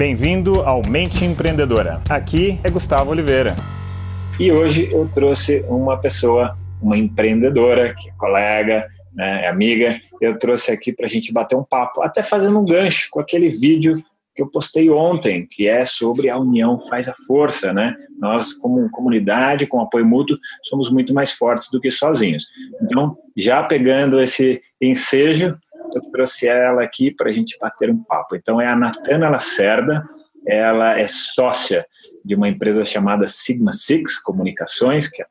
Bem-vindo ao Mente Empreendedora. Aqui é Gustavo Oliveira. E hoje eu trouxe uma pessoa, uma empreendedora, que é colega, né, é amiga. Eu trouxe aqui para a gente bater um papo, até fazendo um gancho com aquele vídeo que eu postei ontem, que é sobre a união faz a força, né? Nós, como comunidade, com apoio mútuo, somos muito mais fortes do que sozinhos. Então, já pegando esse ensejo, eu trouxe ela aqui para a gente bater um papo. Então, é a Natana Lacerda, ela é sócia de uma empresa chamada Sigma Six Comunicações, que é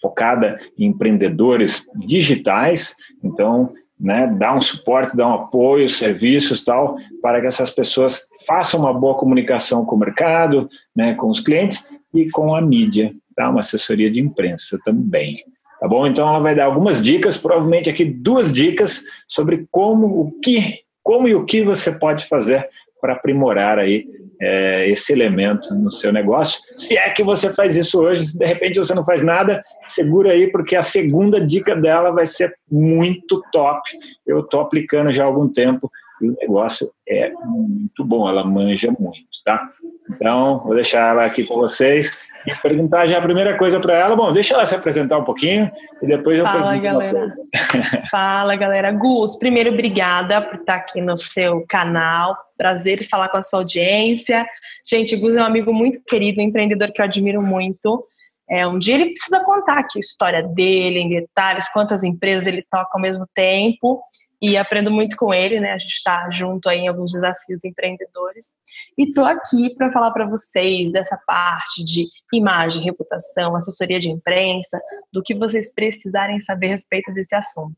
focada em empreendedores digitais. Então, né, dar um suporte, dar um apoio, serviços tal, para que essas pessoas façam uma boa comunicação com o mercado, né, com os clientes e com a mídia, tá? Uma assessoria de imprensa também. Tá bom? Então ela vai dar algumas dicas, provavelmente aqui duas dicas sobre como o que, como e o que você pode fazer para aprimorar aí é, esse elemento no seu negócio. Se é que você faz isso hoje, se de repente você não faz nada, segura aí, porque a segunda dica dela vai ser muito top. Eu estou aplicando já há algum tempo e o negócio é muito bom, ela manja muito, tá? Então, vou deixar ela aqui com vocês perguntar já a primeira coisa para ela. Bom, deixa ela se apresentar um pouquinho e depois eu Fala, galera. Fala, galera. Gus, primeiro, obrigada por estar aqui no seu canal. Prazer falar com a sua audiência. Gente, o Gus é um amigo muito querido, um empreendedor que eu admiro muito. É, um dia ele precisa contar aqui a história dele em detalhes, quantas empresas ele toca ao mesmo tempo e aprendo muito com ele, né? A gente está junto aí em alguns desafios empreendedores. E tô aqui para falar para vocês dessa parte de imagem, reputação, assessoria de imprensa, do que vocês precisarem saber a respeito desse assunto.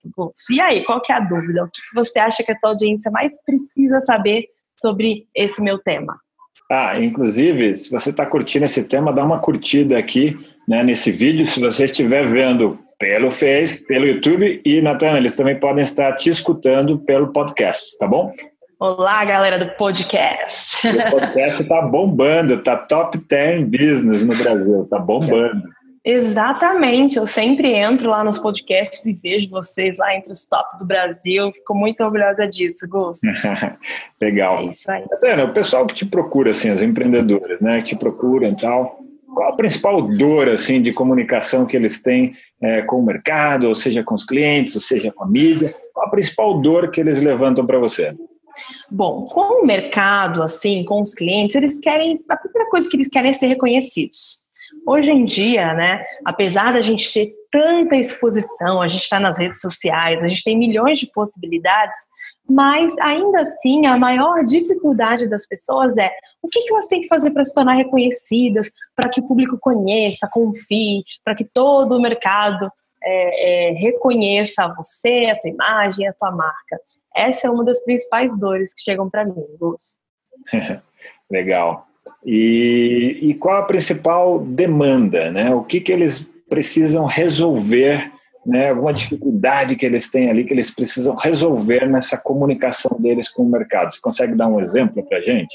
E aí, qual que é a dúvida? O que você acha que a tua audiência mais precisa saber sobre esse meu tema? Ah, inclusive, se você está curtindo esse tema, dá uma curtida aqui né, nesse vídeo. Se você estiver vendo pelo Face, pelo YouTube e, Natana, eles também podem estar te escutando pelo podcast, tá bom? Olá, galera do podcast. O podcast tá bombando, tá top 10 business no Brasil, tá bombando. Exatamente, eu sempre entro lá nos podcasts e vejo vocês lá entre os top do Brasil. Fico muito orgulhosa disso, Gus. Legal. É isso aí. Natana, o pessoal que te procura, assim, os empreendedores, né, que te procuram e tal, qual a principal dor assim de comunicação que eles têm é, com o mercado, ou seja, com os clientes, ou seja, com a mídia? Qual a principal dor que eles levantam para você? Bom, com o mercado, assim, com os clientes, eles querem a primeira coisa que eles querem é ser reconhecidos. Hoje em dia, né, apesar da gente ter tanta exposição, a gente está nas redes sociais, a gente tem milhões de possibilidades, mas ainda assim a maior dificuldade das pessoas é o que, que elas têm que fazer para se tornar reconhecidas, para que o público conheça, confie, para que todo o mercado é, é, reconheça você, a tua imagem, a tua marca. Essa é uma das principais dores que chegam para mim, Gus. Legal. E, e qual a principal demanda, né? O que, que eles precisam resolver, né? Alguma dificuldade que eles têm ali que eles precisam resolver nessa comunicação deles com o mercado. Você consegue dar um exemplo para a gente?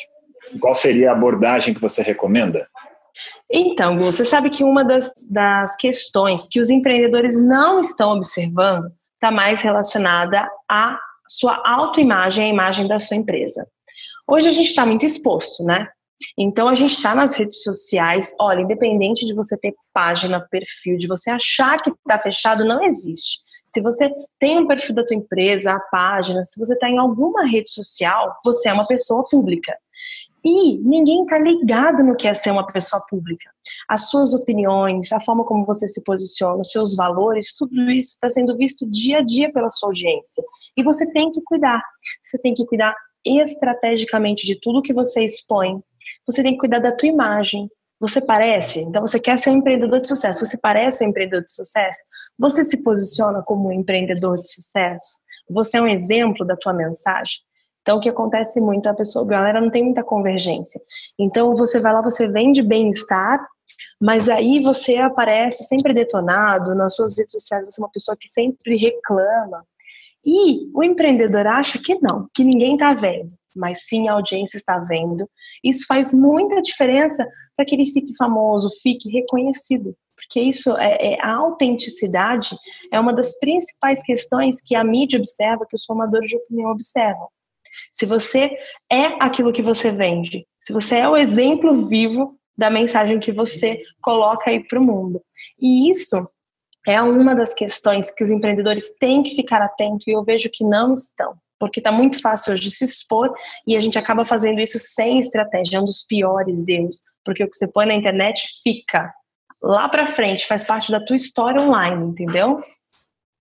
Qual seria a abordagem que você recomenda? Então, você sabe que uma das, das questões que os empreendedores não estão observando está mais relacionada à sua autoimagem, à imagem da sua empresa. Hoje a gente está muito exposto, né? Então a gente está nas redes sociais, olha, independente de você ter página, perfil, de você achar que está fechado, não existe. Se você tem um perfil da tua empresa, a página, se você está em alguma rede social, você é uma pessoa pública. E ninguém está ligado no que é ser uma pessoa pública. As suas opiniões, a forma como você se posiciona, os seus valores, tudo isso está sendo visto dia a dia pela sua audiência. E você tem que cuidar. Você tem que cuidar estrategicamente de tudo que você expõe, você tem que cuidar da tua imagem. Você parece, então você quer ser um empreendedor de sucesso, você parece um empreendedor de sucesso? Você se posiciona como um empreendedor de sucesso? Você é um exemplo da tua mensagem? Então, o que acontece muito, a pessoa, a galera não tem muita convergência. Então, você vai lá, você vende bem-estar, mas aí você aparece sempre detonado nas suas redes sociais, você é uma pessoa que sempre reclama. E o empreendedor acha que não, que ninguém está vendo mas sim a audiência está vendo. Isso faz muita diferença para que ele fique famoso, fique reconhecido. Porque isso é, é, a autenticidade é uma das principais questões que a mídia observa, que os formadores de opinião observam. Se você é aquilo que você vende, se você é o exemplo vivo da mensagem que você coloca aí para o mundo. E isso é uma das questões que os empreendedores têm que ficar atentos e eu vejo que não estão, porque está muito fácil hoje se expor e a gente acaba fazendo isso sem estratégia, é um dos piores erros, porque o que você põe na internet fica lá para frente, faz parte da tua história online, entendeu?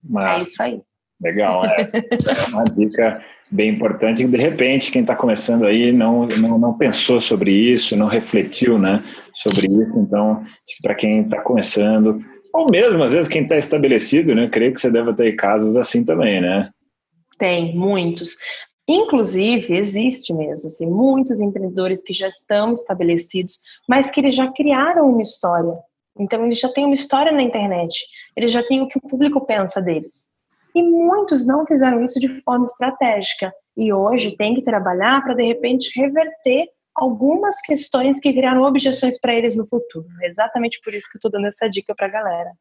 Mas, é isso aí. Legal, é, é uma dica bem importante. De repente, quem está começando aí não, não, não pensou sobre isso, não refletiu né, sobre isso. Então, para quem está começando, ou mesmo, às vezes, quem está estabelecido, né? Creio que você deve ter casos assim também, né? Tem, muitos. Inclusive, existe mesmo, assim, muitos empreendedores que já estão estabelecidos, mas que eles já criaram uma história. Então, eles já têm uma história na internet. Eles já têm o que o público pensa deles. E muitos não fizeram isso de forma estratégica. E hoje tem que trabalhar para, de repente, reverter algumas questões que viraram objeções para eles no futuro. É exatamente por isso que eu estou dando essa dica para a galera.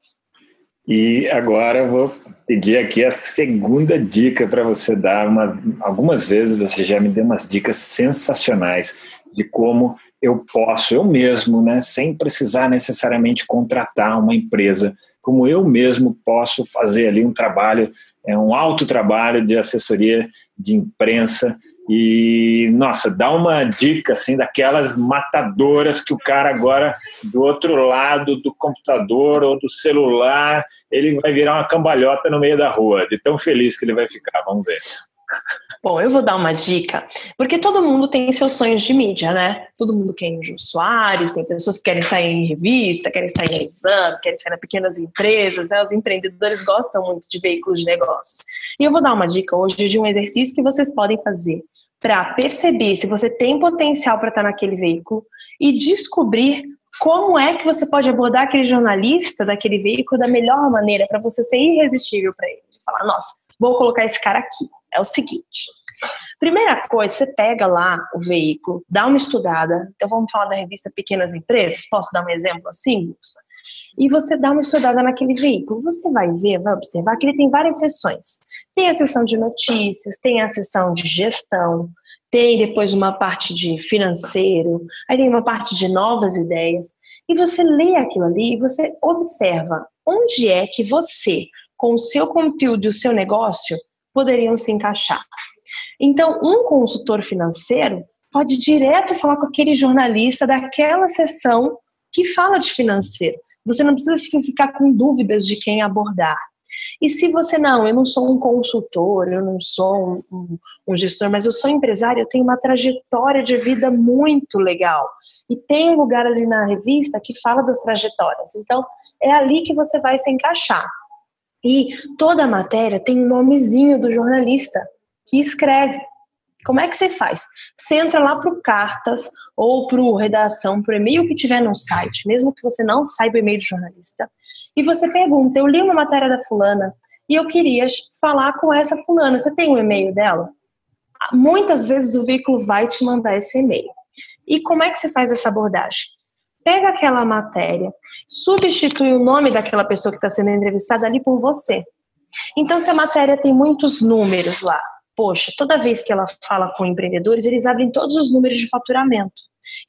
E agora vou pedir aqui a segunda dica para você dar. Uma, algumas vezes você já me deu umas dicas sensacionais de como eu posso, eu mesmo, né, sem precisar necessariamente contratar uma empresa, como eu mesmo posso fazer ali um trabalho, é um alto trabalho de assessoria de imprensa e, nossa, dá uma dica, assim, daquelas matadoras que o cara agora, do outro lado do computador ou do celular, ele vai virar uma cambalhota no meio da rua, de tão feliz que ele vai ficar. Vamos ver. Bom, eu vou dar uma dica, porque todo mundo tem seus sonhos de mídia, né? Todo mundo quer no Soares, tem pessoas que querem sair em revista, querem sair em exame, querem sair nas pequenas empresas, né? Os empreendedores gostam muito de veículos de negócios. E eu vou dar uma dica hoje de um exercício que vocês podem fazer para perceber se você tem potencial para estar naquele veículo e descobrir como é que você pode abordar aquele jornalista daquele veículo da melhor maneira para você ser irresistível para ele. Falar, nossa, vou colocar esse cara aqui. É o seguinte. Primeira coisa, você pega lá o veículo, dá uma estudada. Então vamos falar da revista Pequenas Empresas. Posso dar um exemplo assim, Wilson? E você dá uma estudada naquele veículo. Você vai ver, vai observar que ele tem várias seções. Tem a seção de notícias, tem a seção de gestão, tem depois uma parte de financeiro, aí tem uma parte de novas ideias. E você lê aquilo ali e você observa onde é que você, com o seu conteúdo e o seu negócio, poderiam se encaixar. Então, um consultor financeiro pode direto falar com aquele jornalista daquela sessão que fala de financeiro. Você não precisa ficar com dúvidas de quem abordar. E se você não, eu não sou um consultor, eu não sou um, um, um, gestor, mas eu sou empresário, eu tenho uma trajetória de vida muito legal. E tem um lugar ali na revista que fala das trajetórias. Então, é ali que você vai se encaixar. E toda a matéria tem um nomezinho do jornalista que escreve. Como é que você faz? Você entra lá para Cartas ou para Redação, para e-mail que tiver no site, mesmo que você não saiba o e-mail do jornalista, e você pergunta: Eu li uma matéria da fulana e eu queria falar com essa fulana. Você tem o um e-mail dela? Muitas vezes o veículo vai te mandar esse e-mail. E como é que você faz essa abordagem? Pega aquela matéria, substitui o nome daquela pessoa que está sendo entrevistada ali por você. Então, se a matéria tem muitos números lá, poxa, toda vez que ela fala com empreendedores, eles abrem todos os números de faturamento.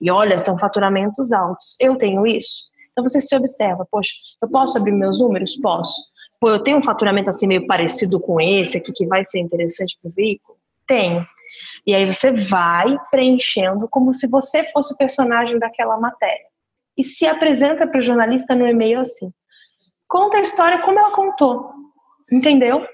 E olha, são faturamentos altos. Eu tenho isso. Então você se observa, poxa, eu posso abrir meus números? Posso. Pô, eu tenho um faturamento assim meio parecido com esse aqui que vai ser interessante para o veículo? Tenho. E aí você vai preenchendo como se você fosse o personagem daquela matéria. E se apresenta para o jornalista no e-mail assim. Conta a história como ela contou. Entendeu?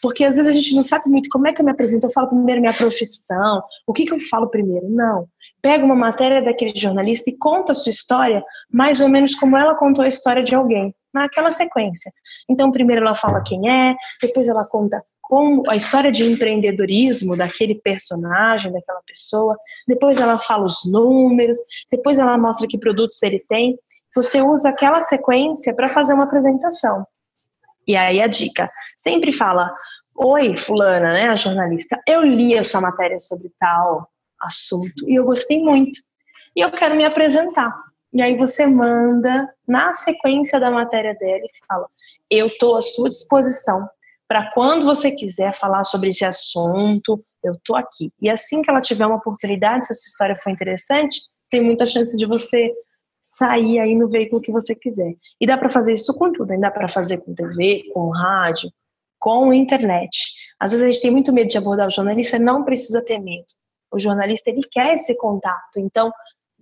Porque às vezes a gente não sabe muito como é que eu me apresento. Eu falo primeiro minha profissão, o que, que eu falo primeiro? Não. Pega uma matéria daquele jornalista e conta a sua história mais ou menos como ela contou a história de alguém, naquela sequência. Então, primeiro ela fala quem é, depois ela conta como a história de empreendedorismo daquele personagem, daquela pessoa, depois ela fala os números, depois ela mostra que produtos ele tem. Você usa aquela sequência para fazer uma apresentação. E aí a dica, sempre fala: Oi, fulana, né, a jornalista, eu li a sua matéria sobre tal assunto e eu gostei muito. E eu quero me apresentar. E aí você manda na sequência da matéria dela e fala: Eu estou à sua disposição para quando você quiser falar sobre esse assunto eu tô aqui. E assim que ela tiver uma oportunidade, se essa história for interessante, tem muita chance de você sair aí no veículo que você quiser. E dá para fazer isso com tudo, dá para fazer com TV, com rádio, com internet. Às vezes a gente tem muito medo de abordar o jornalista, não precisa ter medo. O jornalista ele quer esse contato, então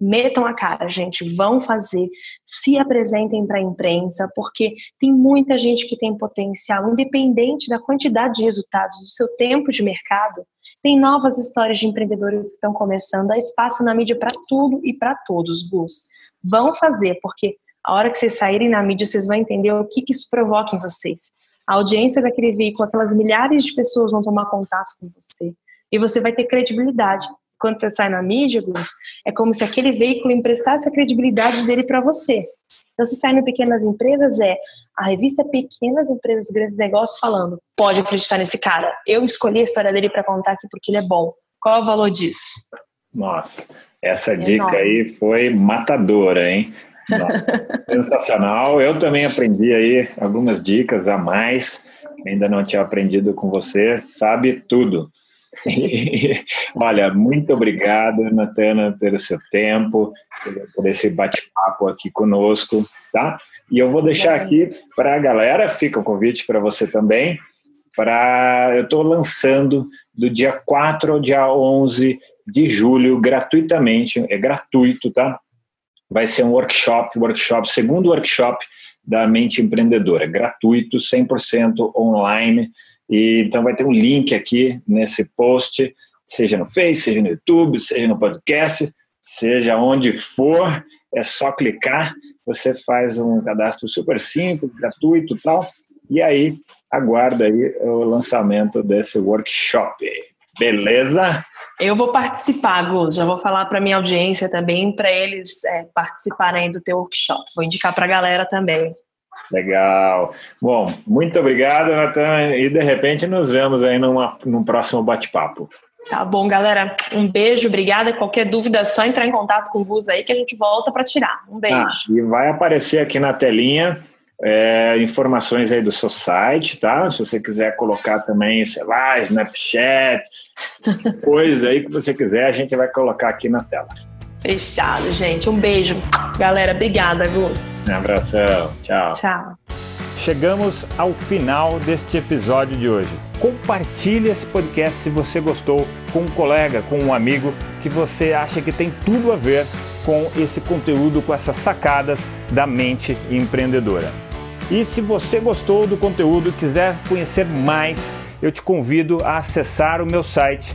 metam a cara, gente, vão fazer, se apresentem para a imprensa, porque tem muita gente que tem potencial, independente da quantidade de resultados, do seu tempo de mercado. Tem novas histórias de empreendedores que estão começando, há espaço na mídia para tudo e para todos, Gus. Vão fazer, porque a hora que vocês saírem na mídia, vocês vão entender o que, que isso provoca em vocês. A audiência daquele veículo, aquelas milhares de pessoas vão tomar contato com você. E você vai ter credibilidade quando você sai na mídia, Gus, é como se aquele veículo emprestasse a credibilidade dele para você. Então, se sai no Pequenas Empresas, é a revista Pequenas Empresas Grandes Negócios falando: pode acreditar nesse cara. Eu escolhi a história dele para contar aqui porque ele é bom. Qual é o valor disso? Nossa, essa é dica enorme. aí foi matadora, hein? sensacional. Eu também aprendi aí algumas dicas a mais. Ainda não tinha aprendido com você. Sabe tudo. Olha, muito obrigado, Natana, pelo seu tempo, por esse bate-papo aqui conosco, tá? E eu vou deixar aqui para a galera, fica o convite para você também, para eu estou lançando do dia 4 ao dia 11 de julho, gratuitamente, é gratuito, tá? Vai ser um workshop, workshop, segundo workshop da Mente Empreendedora, gratuito, 100% online, e, então vai ter um link aqui nesse post, seja no Face, seja no YouTube, seja no podcast, seja onde for, é só clicar, você faz um cadastro super simples, gratuito e tal, e aí aguarda aí o lançamento desse workshop. Beleza? Eu vou participar, Gus. Já vou falar para minha audiência também, para eles é, participarem do teu workshop. Vou indicar para a galera também. Legal. Bom, muito obrigado, Natan. E de repente nos vemos aí numa, num próximo bate-papo. Tá bom, galera. Um beijo, obrigada. Qualquer dúvida é só entrar em contato com o Gus aí que a gente volta para tirar. Um beijo. Ah, e vai aparecer aqui na telinha é, informações aí do seu site, tá? Se você quiser colocar também, sei lá, Snapchat, coisa aí que você quiser, a gente vai colocar aqui na tela. Fechado, gente. Um beijo. Galera, obrigada, Gus. Um abração. Tchau. Tchau. Chegamos ao final deste episódio de hoje. Compartilhe esse podcast se você gostou com um colega, com um amigo que você acha que tem tudo a ver com esse conteúdo, com essas sacadas da mente empreendedora. E se você gostou do conteúdo e quiser conhecer mais, eu te convido a acessar o meu site